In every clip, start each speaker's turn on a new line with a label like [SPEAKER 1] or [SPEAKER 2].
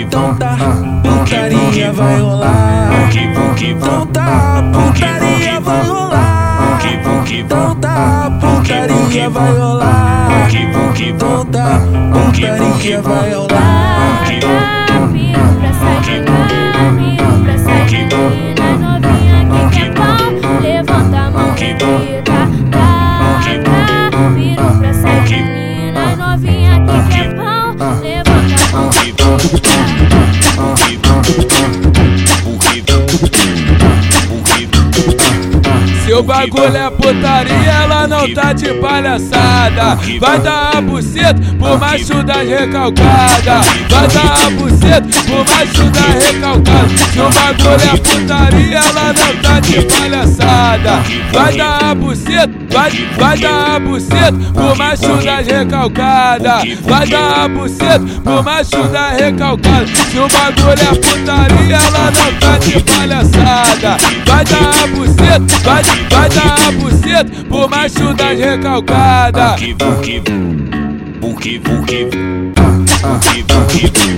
[SPEAKER 1] Então tá, putaria vai rolar. Então tá, putaria vai rolar. Então tá, putaria vai rolar. Então tá, putaria vai rolar.
[SPEAKER 2] Seu bagulho é putaria, ela não tá de palhaçada. Vai dar a buceta por macho da recalcada. Vai dar a buceta por macho da recalcada. Seu bagulho é putaria, ela não tá de palhaçada. Vai dar a buceta, vai, vai dar a buceta por macho da recalcada. Vai dar a buceta por macho da recalcada. Seu bagulho é putaria, ela não tá de palhaçada. Vai dar a buceta, vai, vai dar a buceta pro macho das recalcadas.
[SPEAKER 3] taca. Piru pra sair menina novinha que quer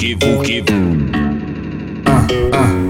[SPEAKER 1] Ah, ah, ah, ah.